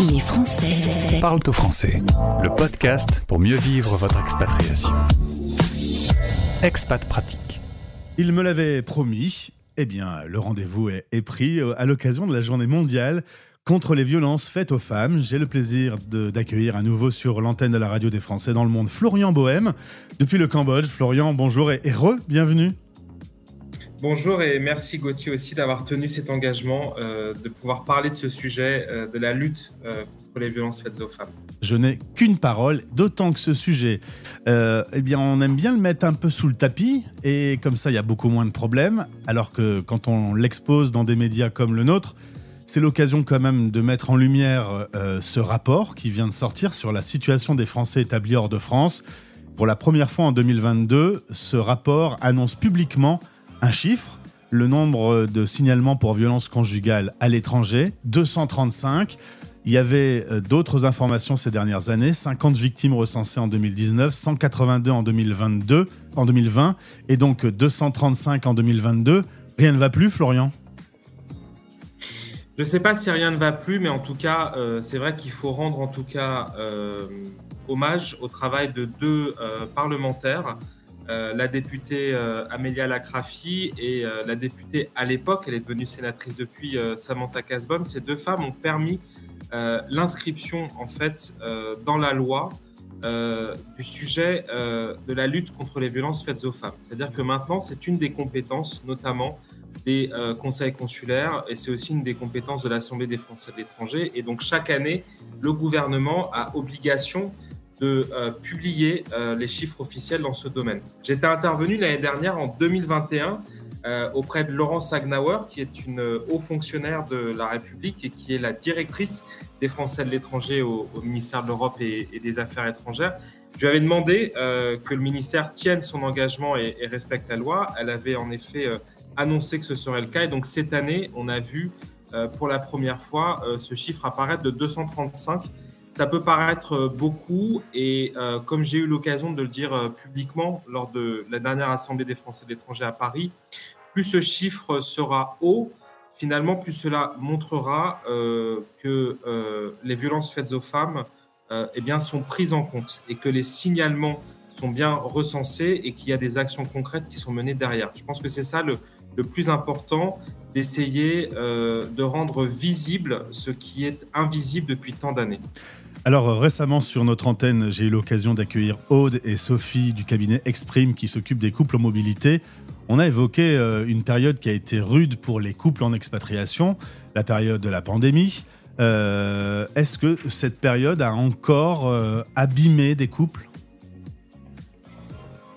Les Français parlent au français. Le podcast pour mieux vivre votre expatriation. Expat pratique. Il me l'avait promis. Eh bien, le rendez-vous est, est pris euh, à l'occasion de la journée mondiale contre les violences faites aux femmes. J'ai le plaisir d'accueillir à nouveau sur l'antenne de la radio des Français dans le monde Florian Bohème depuis le Cambodge. Florian, bonjour et, et re-bienvenue. Bonjour et merci Gauthier aussi d'avoir tenu cet engagement euh, de pouvoir parler de ce sujet, euh, de la lutte euh, contre les violences faites aux femmes. Je n'ai qu'une parole, d'autant que ce sujet, eh bien, on aime bien le mettre un peu sous le tapis, et comme ça, il y a beaucoup moins de problèmes. Alors que quand on l'expose dans des médias comme le nôtre, c'est l'occasion quand même de mettre en lumière ce rapport qui vient de sortir sur la situation des Français établis hors de France. Pour la première fois en 2022, ce rapport annonce publiquement un chiffre, le nombre de signalements pour violences conjugales à l'étranger, 235. Il y avait euh, d'autres informations ces dernières années, 50 victimes recensées en 2019, 182 en 2022, en 2020, et donc 235 en 2022. Rien ne va plus, Florian? Je ne sais pas si rien ne va plus, mais en tout cas, euh, c'est vrai qu'il faut rendre en tout cas euh, hommage au travail de deux parlementaires, euh, la députée euh, Amélia Lacrafi et euh, la députée à l'époque, elle est devenue sénatrice depuis, euh, Samantha Casbonne. Ces deux femmes ont permis l'inscription en fait dans la loi du sujet de la lutte contre les violences faites aux femmes. C'est-à-dire que maintenant, c'est une des compétences, notamment des conseils consulaires, et c'est aussi une des compétences de l'Assemblée des Français de l'étranger. Et donc, chaque année, le gouvernement a obligation de euh, publier euh, les chiffres officiels dans ce domaine. J'étais intervenu l'année dernière, en 2021, euh, auprès de Laurence Agnauer, qui est une haut fonctionnaire de la République et qui est la directrice des Français de l'étranger au, ministère de l'Europe et, des Affaires étrangères. Je lui avais demandé que le ministère tienne son engagement et, respecte la loi. Elle avait en effet annoncé que ce serait le cas. Et donc cette année, on a vu pour la première fois ce chiffre apparaître de 235. Ça peut paraître euh, beaucoup et euh, comme j'ai eu l'occasion de le dire euh, publiquement lors de la dernière Assemblée des Français de l'étranger à Paris, plus ce chiffre sera haut, finalement, plus cela montrera que les violences faites aux femmes eh bien, sont prises en compte et que les signalements sont bien recensés et qu'il y a des actions concrètes qui sont menées derrière. Je pense que c'est ça le, plus important, d'essayer de rendre visible ce qui est invisible depuis tant d'années. Alors euh, récemment sur notre antenne, j'ai eu l'occasion d'accueillir Aude et Sophie du cabinet Exprime qui s'occupe des couples en mobilité. On a évoqué euh, une période qui a été rude pour les couples en expatriation, la période de la pandémie. Euh, Est-ce que cette période a encore abîmé des couples?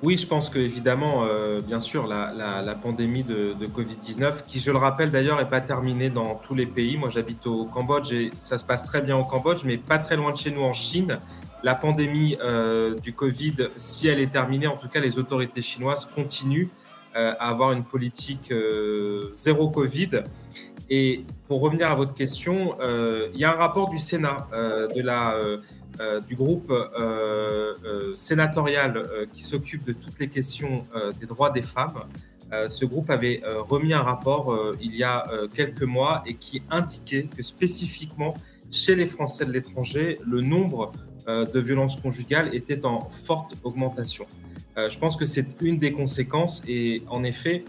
Oui, je pense que évidemment, euh, bien sûr, la, la- la pandémie de, de Covid-19, qui, je le rappelle d'ailleurs, n'est pas terminée dans tous les pays. Moi, j'habite au Cambodge et ça se passe très bien au Cambodge, mais pas très loin de chez nous en Chine. La pandémie euh, du Covid, si elle est terminée, en tout cas, les autorités chinoises continuent euh, à avoir une politique euh, zéro Covid. Et pour revenir à votre question, euh, il y a un rapport du Sénat, euh, de la, euh, du groupe sénatorial qui s'occupe de toutes les questions des droits des femmes. Ce groupe avait remis un rapport il y a quelques mois et qui indiquait que spécifiquement chez les Français de l'étranger, le nombre de violences conjugales était en forte augmentation. Je pense que c'est une des conséquences et en effet,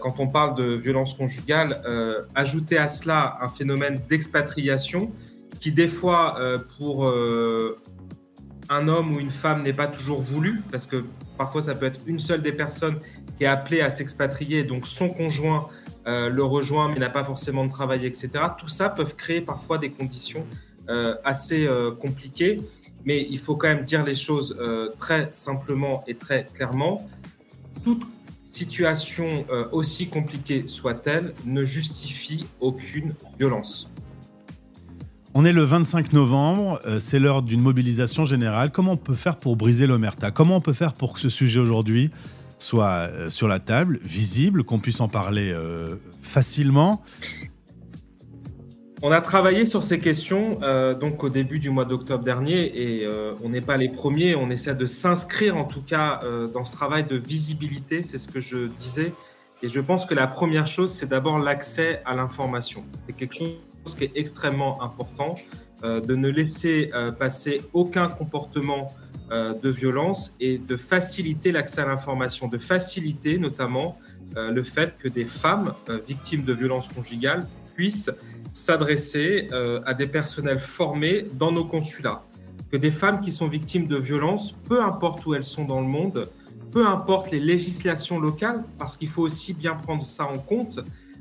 quand on parle de violences conjugales, euh, ajouter à cela un phénomène d'expatriation qui des fois euh, pour euh, un homme ou une femme n'est pas toujours voulu, parce que parfois ça peut être une seule des personnes qui est appelée à s'expatrier, donc son conjoint euh, le rejoint mais n'a pas forcément de travail, etc. Tout ça peut créer parfois des conditions euh, assez euh, compliquées, mais il faut quand même dire les choses euh, très simplement et très clairement. Toute situation euh, aussi compliquée soit-elle ne justifie aucune violence. On est le 25 novembre, euh, c'est l'heure d'une mobilisation générale. Comment on peut faire pour briser l'omerta? Comment on peut faire pour que ce sujet aujourd'hui soit euh, sur la table, visible, qu'on puisse en parler facilement? On a travaillé sur ces questions euh, donc au début du mois d'octobre dernier et euh, on n'est pas les premiers. On essaie de s'inscrire en tout cas euh, dans ce travail de visibilité, c'est ce que je disais, Et je pense que la première chose, c'est d'abord l'accès à l'information. C'est quelque chose qui est extrêmement important, de ne laisser passer aucun comportement de violence et de faciliter l'accès à l'information, de faciliter notamment le fait que des femmes victimes de violences conjugales puissent s'adresser à des personnels formés dans nos consulats. Que des femmes qui sont victimes de violences, peu importe où elles sont dans le monde, peu importe les législations locales, parce qu'il faut aussi bien prendre ça en compte.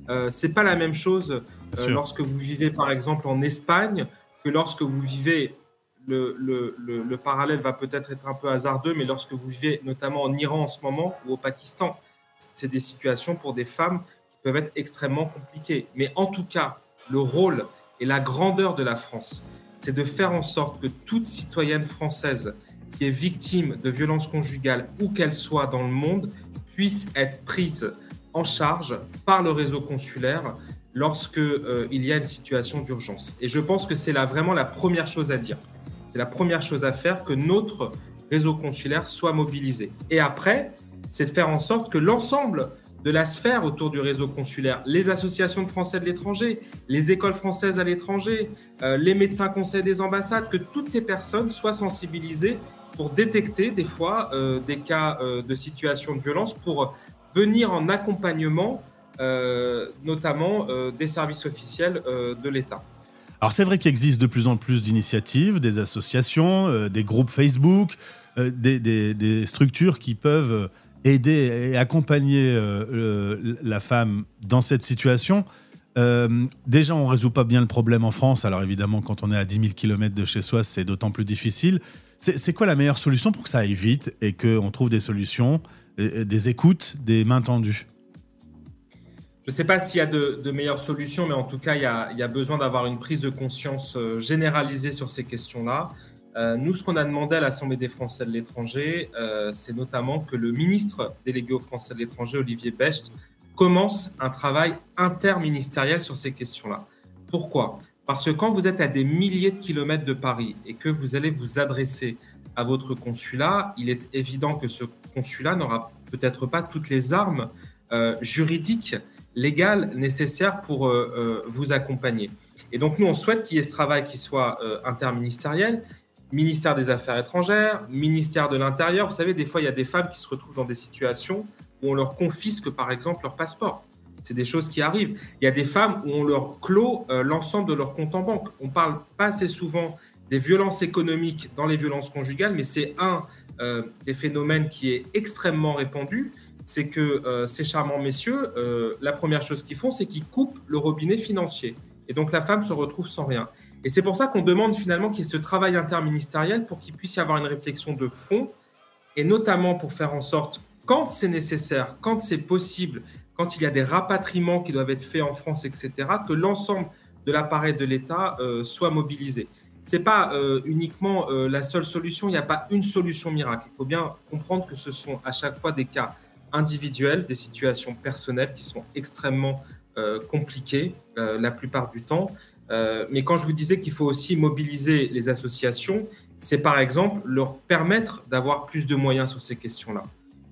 Euh, c'est pas la même chose euh, lorsque vous vivez par exemple en Espagne que lorsque vous vivez. Le, le, le, parallèle va peut-être être un peu hasardeux, mais lorsque vous vivez notamment en Iran en ce moment ou au Pakistan, c'est des situations pour des femmes peuvent être extrêmement compliquées. Mais en tout cas, le rôle et la grandeur de la France, c'est de faire en sorte que toute citoyenne française qui est victime de violences conjugales, où qu'elle soit dans le monde, puisse être prise en charge par le réseau consulaire lorsque euh, il y a une situation d'urgence. Et je pense que c'est là vraiment la première chose à dire. C'est la première chose à faire que notre réseau consulaire soit mobilisé. Et après, c'est de faire en sorte que l'ensemble de la sphère autour du réseau consulaire, les associations de Français de l'étranger, les écoles françaises à l'étranger, euh, les médecins conseils des ambassades, que toutes ces personnes soient sensibilisées pour détecter des fois euh, des cas euh, de situation de violence, pour venir en accompagnement, notamment des services officiels de l'État. Alors c'est vrai qu'il existe de plus en plus d'initiatives, des associations, des groupes Facebook, des, structures qui peuvent aider et accompagner la femme dans cette situation. déjà, on ne résout pas bien le problème en France. Alors évidemment, quand on est à 10 000 km de chez soi, c'est d'autant plus difficile. C'est quoi la meilleure solution pour que ça aille vite et qu'on trouve des solutions, des écoutes, des mains tendues? Je ne sais pas s'il y a de, meilleures solutions, mais en tout cas, il y a, besoin d'avoir une prise de conscience euh, généralisée sur ces questions-là. Euh, nous, ce qu'on a demandé à l'Assemblée des Français de l'étranger, euh, c'est notamment que le ministre délégué aux Français de l'étranger, Olivier Becht, commence un travail interministériel sur ces questions-là. Pourquoi? Parce que quand vous êtes à des milliers de kilomètres de Paris et que vous allez vous adresser à votre consulat, il est évident que ce consulat n'aura peut-être pas toutes les armes euh, juridiques, légales nécessaires pour vous accompagner. Et donc nous, on souhaite qu'il y ait ce travail qui soit interministériel, ministère des Affaires étrangères, ministère de l'Intérieur. Vous savez, des fois, il y a des femmes qui se retrouvent dans des situations où on leur confisque, par exemple, leur passeport. C'est des choses qui arrivent. Il y a des femmes où on leur clôt euh, l'ensemble de leur compte en banque. On parle pas assez souvent des violences économiques dans les violences conjugales, mais c'est un euh, des phénomènes qui est extrêmement répandu. C'est que euh, ces charmants messieurs, la première chose qu'ils font, c'est qu'ils coupent le robinet financier. Et donc la femme se retrouve sans rien. Et c'est pour ça qu'on demande finalement qu'il y ait ce travail interministériel pour qu'il puisse y avoir une réflexion de fond, et notamment pour faire en sorte, quand c'est nécessaire, quand c'est possible, quand il y a des rapatriements qui doivent être faits en France, etc., que l'ensemble de l'appareil de l'État euh, soit mobilisé. Ce n'est pas euh, uniquement euh, la seule solution, il n'y a pas une solution miracle. Il faut bien comprendre que ce sont à chaque fois des cas individuels, des situations personnelles qui sont extrêmement compliquées la plupart du temps. Mais quand je vous disais qu'il faut aussi mobiliser les associations, c'est par exemple leur permettre d'avoir plus de moyens sur ces questions-là.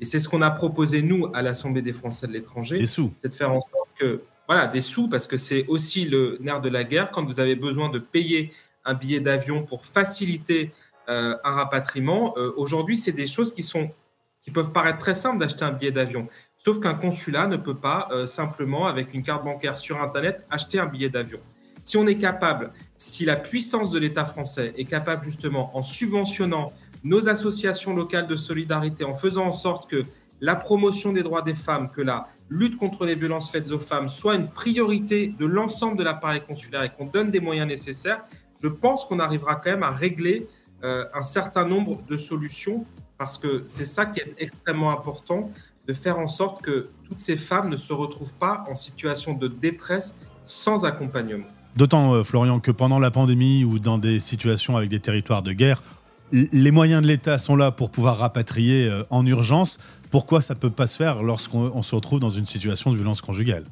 Et c'est ce qu'on a proposé, nous, à l'Assemblée des Français de l'étranger. Des sous. C'est de faire en sorte que, voilà, des sous, parce que c'est aussi le nerf de la guerre. Quand vous avez besoin de payer un billet d'avion pour faciliter euh, un rapatriement, euh, aujourd'hui, c'est des choses qui, sont, qui peuvent paraître très simples d'acheter un billet d'avion. Sauf qu'un consulat ne peut pas euh, simplement, avec une carte bancaire sur Internet, acheter un billet d'avion. Si on est capable, si la puissance de l'État français est capable justement, en subventionnant nos associations locales de solidarité, en faisant en sorte que la promotion des droits des femmes, que la lutte contre les violences faites aux femmes soit une priorité de l'ensemble de l'appareil consulaire et qu'on donne des moyens nécessaires, je pense qu'on arrivera quand même à régler euh, un certain nombre de solutions parce que c'est ça qui est extrêmement important, de faire en sorte que toutes ces femmes ne se retrouvent pas en situation de détresse sans accompagnement. D'autant, euh, Florian, que pendant la pandémie ou dans des situations avec des territoires de guerre, les moyens de l'État sont là pour pouvoir rapatrier euh, en urgence. Pourquoi ça ne peut pas se faire lorsqu'on se retrouve dans une situation de violence conjugale?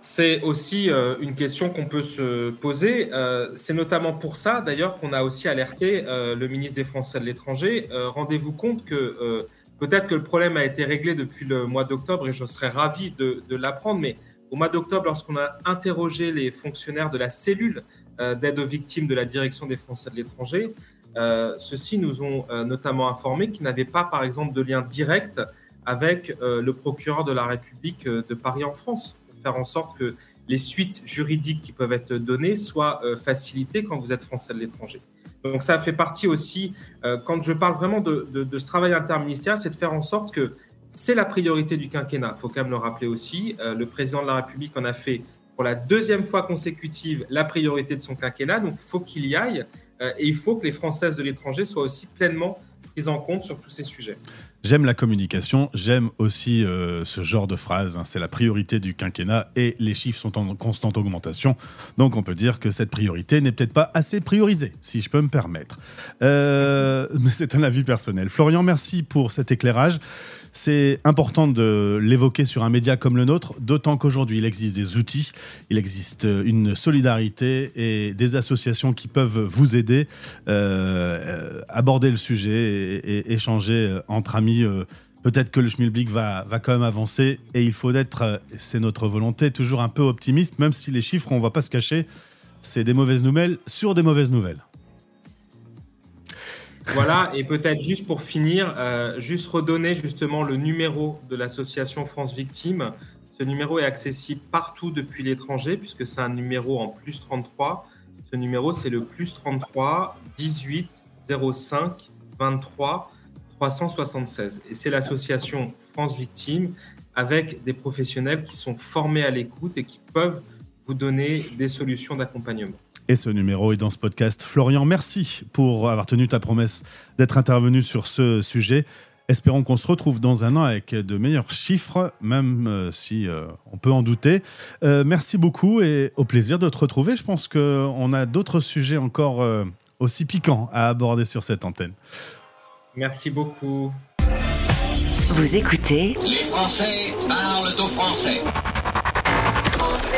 C'est aussi euh, une question qu'on peut se poser. C'est notamment pour ça, d'ailleurs, qu'on a aussi alerté le ministre des Français de l'étranger. Rendez-vous compte que Peut-être que le problème a été réglé depuis le mois d'octobre et je serais ravi de, l'apprendre, mais au mois d'octobre, lorsqu'on a interrogé les fonctionnaires de la cellule euh, d'aide aux victimes de la direction des Français de l'étranger, euh, ceux-ci nous ont euh, notamment informé qu'ils n'avaient pas, par exemple, de lien direct avec le procureur de la République de Paris en France, pour faire en sorte que les suites juridiques qui peuvent être données soient facilitées quand vous êtes Français de l'étranger. Donc ça fait partie aussi, quand je parle vraiment de, ce travail interministériel, c'est de faire en sorte que c'est la priorité du quinquennat. Il faut quand même le rappeler aussi. Euh, le président de la République en a fait pour la deuxième fois consécutive la priorité de son quinquennat. Donc il faut qu'il y aille euh, et il faut que les Françaises de l'étranger soient aussi pleinement prises en compte sur tous ces sujets. J'aime la communication, j'aime aussi euh, ce genre de phrase. Hein. c'est la priorité du quinquennat et les chiffres sont en constante augmentation. Donc on peut dire que cette priorité n'est peut-être pas assez priorisée, si je peux me permettre. Mais c'est un avis personnel. Florian, merci pour cet éclairage. C'est important de l'évoquer sur un média comme le nôtre, d'autant qu'aujourd'hui, il existe des outils, il existe une solidarité et des associations qui peuvent vous aider à euh, aborder le sujet et, échanger entre amis. Euh, peut-être que le schmilblick va, va quand même avancer et il faut être, euh, c'est notre volonté, toujours un peu optimiste, même si les chiffres, on ne va pas se cacher, c'est des mauvaises nouvelles sur des mauvaises nouvelles. Voilà, et peut-être juste pour finir, euh, juste redonner justement le numéro de l'association France Victimes. Ce numéro est accessible partout depuis l'étranger, puisque c'est un numéro en plus 33. Ce numéro, c'est le plus 33 18 05 23 376. Et c'est l'association France Victimes avec des professionnels qui sont formés à l'écoute et qui peuvent vous donner des solutions d'accompagnement. Et ce numéro est dans ce podcast. Florian, merci pour avoir tenu ta promesse d'être intervenu sur ce sujet. Espérons qu'on se retrouve dans un an avec de meilleurs chiffres, même euh, si euh, on peut en douter. Euh, merci beaucoup et au plaisir de te retrouver. Je pense qu'on a d'autres sujets encore aussi piquants à aborder sur cette antenne. Merci beaucoup. Vous écoutez Les Français parlent au français. Français